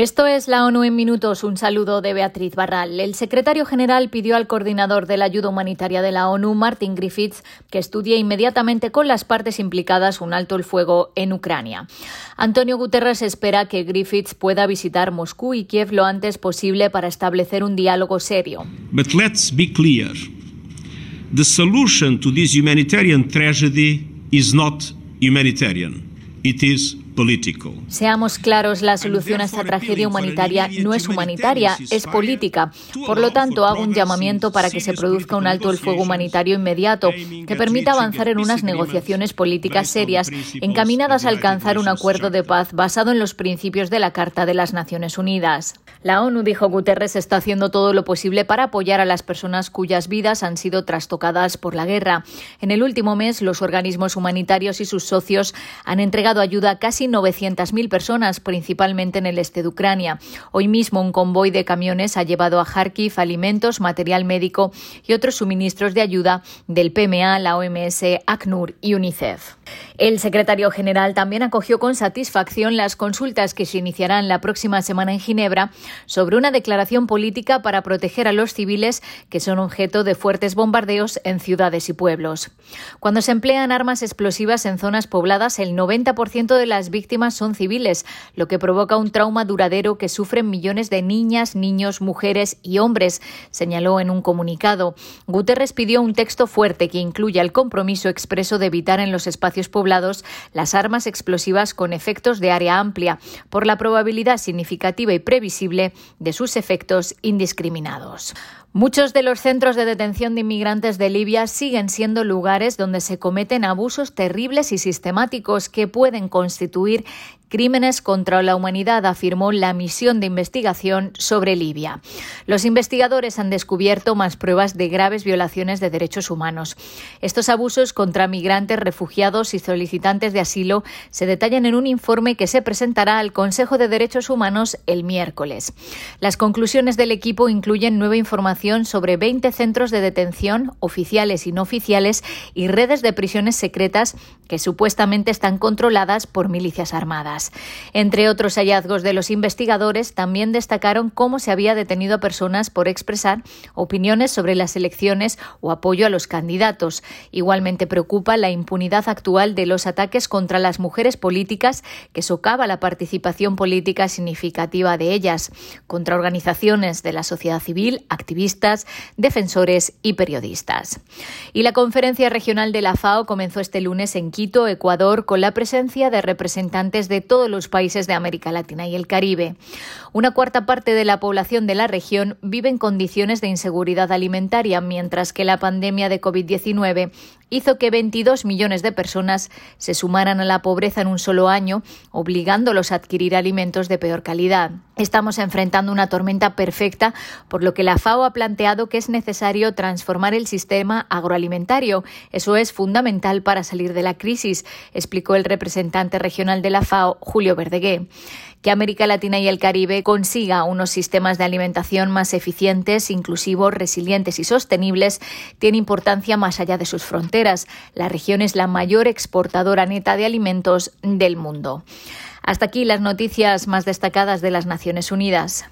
Esto es la ONU en minutos. Un saludo de Beatriz Barral. El secretario general pidió al coordinador de la ayuda humanitaria de la ONU, Martin Griffiths, que estudie inmediatamente con las partes implicadas un alto el fuego en Ucrania. Antonio Guterres espera que Griffiths pueda visitar Moscú y Kiev lo antes posible para establecer un diálogo serio. But let's be clear. The solution to this humanitarian tragedy is not humanitarian. It is Seamos claros, la solución a esta tragedia humanitaria no es humanitaria, es política. Por lo tanto, hago un llamamiento para que se produzca un alto el fuego humanitario inmediato que permita avanzar en unas negociaciones políticas serias encaminadas a alcanzar un acuerdo de paz basado en los principios de la Carta de las Naciones Unidas. La ONU, dijo Guterres, está haciendo todo lo posible para apoyar a las personas cuyas vidas han sido trastocadas por la guerra. En el último mes, los organismos humanitarios y sus socios han entregado ayuda casi 900.000 personas, principalmente en el este de Ucrania. Hoy mismo un convoy de camiones ha llevado a Kharkiv alimentos, material médico y otros suministros de ayuda del PMA, la OMS, ACNUR y UNICEF. El secretario general también acogió con satisfacción las consultas que se iniciarán la próxima semana en Ginebra sobre una declaración política para proteger a los civiles que son objeto de fuertes bombardeos en ciudades y pueblos. Cuando se emplean armas explosivas en zonas pobladas, el 90% de las víctimas son civiles, lo que provoca un trauma duradero que sufren millones de niñas, niños, mujeres y hombres, señaló en un comunicado. Guterres pidió un texto fuerte que incluya el compromiso expreso de evitar en los espacios poblados las armas explosivas con efectos de área amplia, por la probabilidad significativa y previsible de sus efectos indiscriminados. Muchos de los centros de detención de inmigrantes de Libia siguen siendo lugares donde se cometen abusos terribles y sistemáticos que pueden constituir crímenes contra la humanidad, afirmó la misión de investigación sobre Libia. Los investigadores han descubierto más pruebas de graves violaciones de derechos humanos. Estos abusos contra migrantes, refugiados y solicitantes de asilo se detallan en un informe que se presentará al Consejo de Derechos Humanos el miércoles. Las conclusiones del equipo incluyen nueva información sobre 20 centros de detención, oficiales y no oficiales, y redes de prisiones secretas que supuestamente están controladas por milicias armadas. Entre otros hallazgos de los investigadores, también destacaron cómo se había detenido a personas por expresar opiniones sobre las elecciones o apoyo a los candidatos. Igualmente preocupa la impunidad actual de los ataques contra las mujeres políticas que socava la participación política significativa de ellas, contra organizaciones de la sociedad civil, activistas, defensores y periodistas. Y la conferencia regional de la FAO comenzó este lunes en Quito, Ecuador, con la presencia de representantes de todos los países de América Latina y el Caribe. Una cuarta parte de la población de la región vive en condiciones de inseguridad alimentaria, mientras que la pandemia de COVID-19 hizo que 22 millones de personas se sumaran a la pobreza en un solo año, obligándolos a adquirir alimentos de peor calidad. Estamos enfrentando una tormenta perfecta, por lo que la FAO ha planteado que es necesario transformar el sistema agroalimentario. Eso es fundamental para salir de la crisis, explicó el representante regional de la FAO, Julio Verdegué que América Latina y el Caribe consiga unos sistemas de alimentación más eficientes, inclusivos, resilientes y sostenibles tiene importancia más allá de sus fronteras. La región es la mayor exportadora neta de alimentos del mundo. Hasta aquí las noticias más destacadas de las Naciones Unidas.